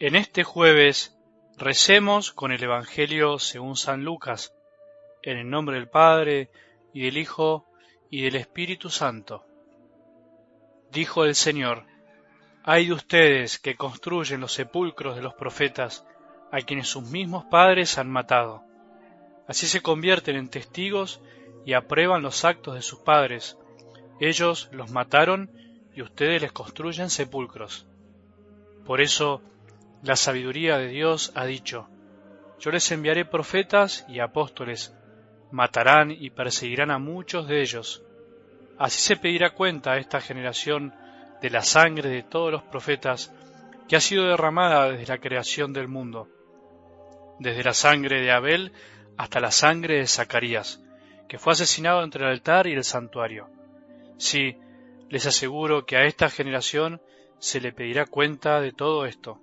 En este jueves recemos con el Evangelio según San Lucas, en el nombre del Padre, y del Hijo, y del Espíritu Santo. Dijo el Señor, Hay de ustedes que construyen los sepulcros de los profetas, a quienes sus mismos padres han matado. Así se convierten en testigos y aprueban los actos de sus padres. Ellos los mataron y ustedes les construyen sepulcros. Por eso, la sabiduría de Dios ha dicho, Yo les enviaré profetas y apóstoles, matarán y perseguirán a muchos de ellos. Así se pedirá cuenta a esta generación de la sangre de todos los profetas que ha sido derramada desde la creación del mundo, desde la sangre de Abel hasta la sangre de Zacarías, que fue asesinado entre el altar y el santuario. Sí, les aseguro que a esta generación se le pedirá cuenta de todo esto.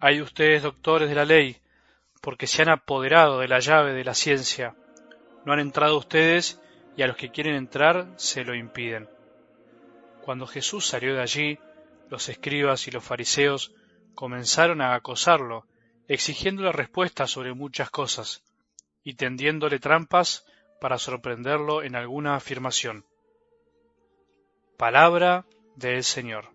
Hay ustedes doctores de la ley, porque se han apoderado de la llave de la ciencia. No han entrado ustedes y a los que quieren entrar se lo impiden. Cuando Jesús salió de allí, los escribas y los fariseos comenzaron a acosarlo, exigiéndole respuestas sobre muchas cosas, y tendiéndole trampas para sorprenderlo en alguna afirmación. Palabra del Señor.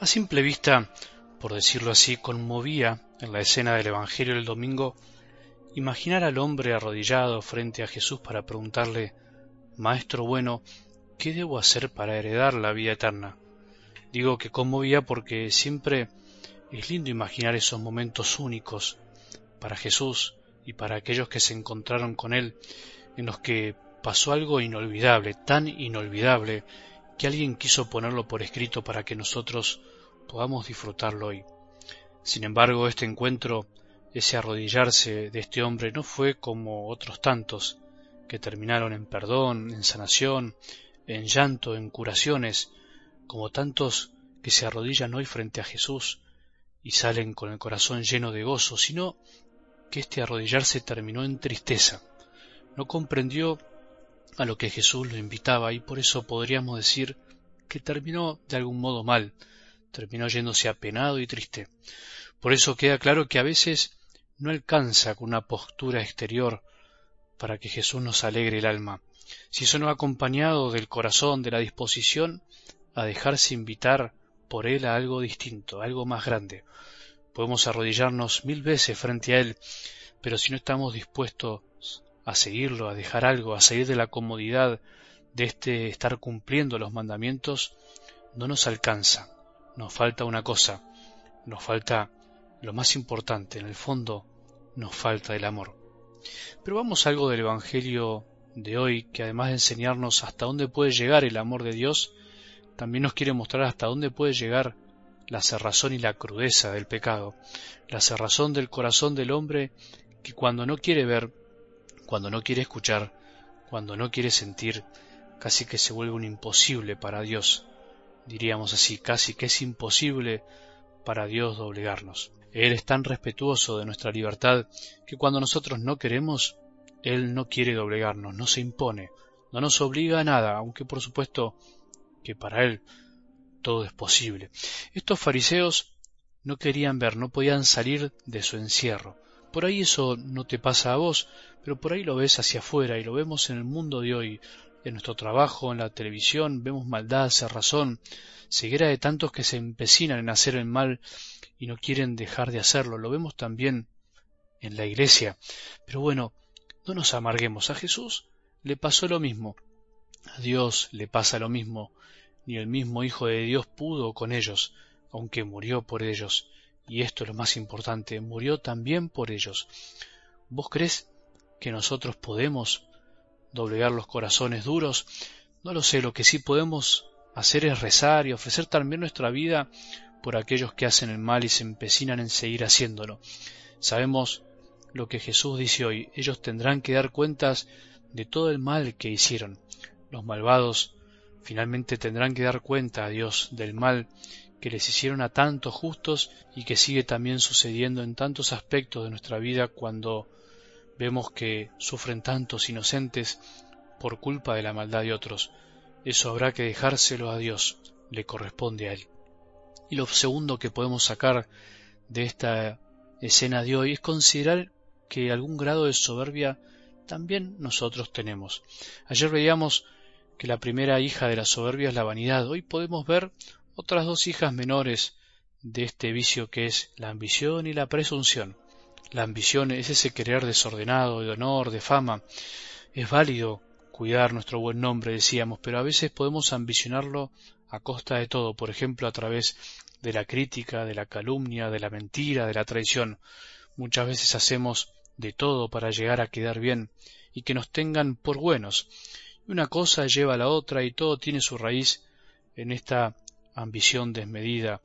A simple vista, por decirlo así, conmovía en la escena del Evangelio del domingo imaginar al hombre arrodillado frente a Jesús para preguntarle, Maestro bueno, ¿qué debo hacer para heredar la vida eterna? Digo que conmovía porque siempre es lindo imaginar esos momentos únicos para Jesús y para aquellos que se encontraron con Él, en los que pasó algo inolvidable, tan inolvidable, que alguien quiso ponerlo por escrito para que nosotros podamos disfrutarlo hoy. Sin embargo, este encuentro, ese arrodillarse de este hombre no fue como otros tantos que terminaron en perdón, en sanación, en llanto, en curaciones, como tantos que se arrodillan hoy frente a Jesús y salen con el corazón lleno de gozo, sino que este arrodillarse terminó en tristeza. No comprendió a lo que Jesús lo invitaba y por eso podríamos decir que terminó de algún modo mal, terminó yéndose apenado y triste. Por eso queda claro que a veces no alcanza con una postura exterior para que Jesús nos alegre el alma, si eso no acompañado del corazón, de la disposición a dejarse invitar por Él a algo distinto, algo más grande. Podemos arrodillarnos mil veces frente a Él, pero si no estamos dispuestos a seguirlo, a dejar algo, a salir de la comodidad de este estar cumpliendo los mandamientos, no nos alcanza. Nos falta una cosa, nos falta lo más importante, en el fondo nos falta el amor. Pero vamos a algo del Evangelio de hoy, que además de enseñarnos hasta dónde puede llegar el amor de Dios, también nos quiere mostrar hasta dónde puede llegar la cerrazón y la crudeza del pecado, la cerrazón del corazón del hombre que cuando no quiere ver, cuando no quiere escuchar, cuando no quiere sentir, casi que se vuelve un imposible para Dios diríamos así, casi que es imposible para Dios doblegarnos. Él es tan respetuoso de nuestra libertad que cuando nosotros no queremos, Él no quiere doblegarnos, no se impone, no nos obliga a nada, aunque por supuesto que para Él todo es posible. Estos fariseos no querían ver, no podían salir de su encierro. Por ahí eso no te pasa a vos, pero por ahí lo ves hacia afuera y lo vemos en el mundo de hoy, en nuestro trabajo, en la televisión, vemos maldad, cerrazón, ceguera de tantos que se empecinan en hacer el mal y no quieren dejar de hacerlo. Lo vemos también en la iglesia. Pero bueno, no nos amarguemos. A Jesús le pasó lo mismo. A Dios le pasa lo mismo. Ni el mismo Hijo de Dios pudo con ellos, aunque murió por ellos. Y esto es lo más importante, murió también por ellos. ¿Vos crees que nosotros podemos doblegar los corazones duros, no lo sé, lo que sí podemos hacer es rezar y ofrecer también nuestra vida por aquellos que hacen el mal y se empecinan en seguir haciéndolo. Sabemos lo que Jesús dice hoy. Ellos tendrán que dar cuentas de todo el mal que hicieron. Los malvados finalmente tendrán que dar cuenta a Dios del mal que les hicieron a tantos justos y que sigue también sucediendo en tantos aspectos de nuestra vida cuando vemos que sufren tantos inocentes por culpa de la maldad de otros. Eso habrá que dejárselo a Dios, le corresponde a Él. Y lo segundo que podemos sacar de esta escena de hoy es considerar que algún grado de soberbia también nosotros tenemos. Ayer veíamos que la primera hija de la soberbia es la vanidad. Hoy podemos ver otras dos hijas menores de este vicio que es la ambición y la presunción. La ambición es ese querer desordenado, de honor, de fama. Es válido cuidar nuestro buen nombre, decíamos, pero a veces podemos ambicionarlo a costa de todo, por ejemplo, a través de la crítica, de la calumnia, de la mentira, de la traición. Muchas veces hacemos de todo para llegar a quedar bien y que nos tengan por buenos. Una cosa lleva a la otra y todo tiene su raíz en esta ambición desmedida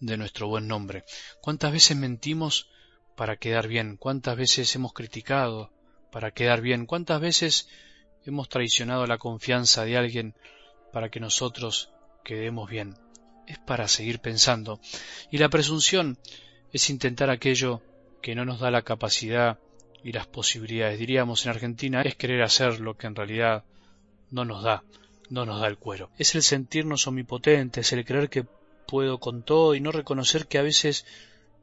de nuestro buen nombre. ¿Cuántas veces mentimos para quedar bien? ¿Cuántas veces hemos criticado para quedar bien? ¿Cuántas veces hemos traicionado la confianza de alguien para que nosotros quedemos bien? Es para seguir pensando. Y la presunción es intentar aquello que no nos da la capacidad y las posibilidades. Diríamos en Argentina es querer hacer lo que en realidad no nos da, no nos da el cuero. Es el sentirnos omnipotentes, el creer que puedo con todo y no reconocer que a veces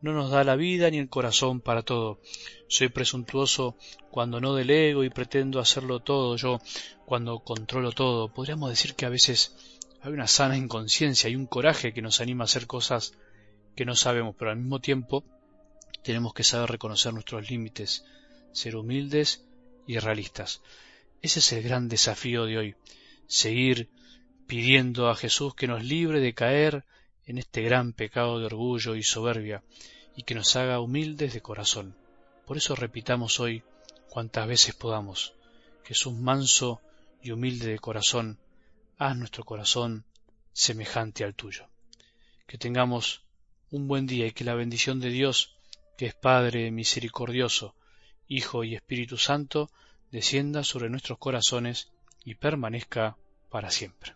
no nos da la vida ni el corazón para todo. Soy presuntuoso cuando no delego y pretendo hacerlo todo yo, cuando controlo todo. Podríamos decir que a veces hay una sana inconsciencia y un coraje que nos anima a hacer cosas que no sabemos, pero al mismo tiempo tenemos que saber reconocer nuestros límites, ser humildes y realistas. Ese es el gran desafío de hoy, seguir pidiendo a Jesús que nos libre de caer en este gran pecado de orgullo y soberbia, y que nos haga humildes de corazón. Por eso repitamos hoy cuantas veces podamos, Jesús manso y humilde de corazón, haz nuestro corazón semejante al tuyo. Que tengamos un buen día y que la bendición de Dios, que es Padre misericordioso, Hijo y Espíritu Santo, descienda sobre nuestros corazones y permanezca para siempre.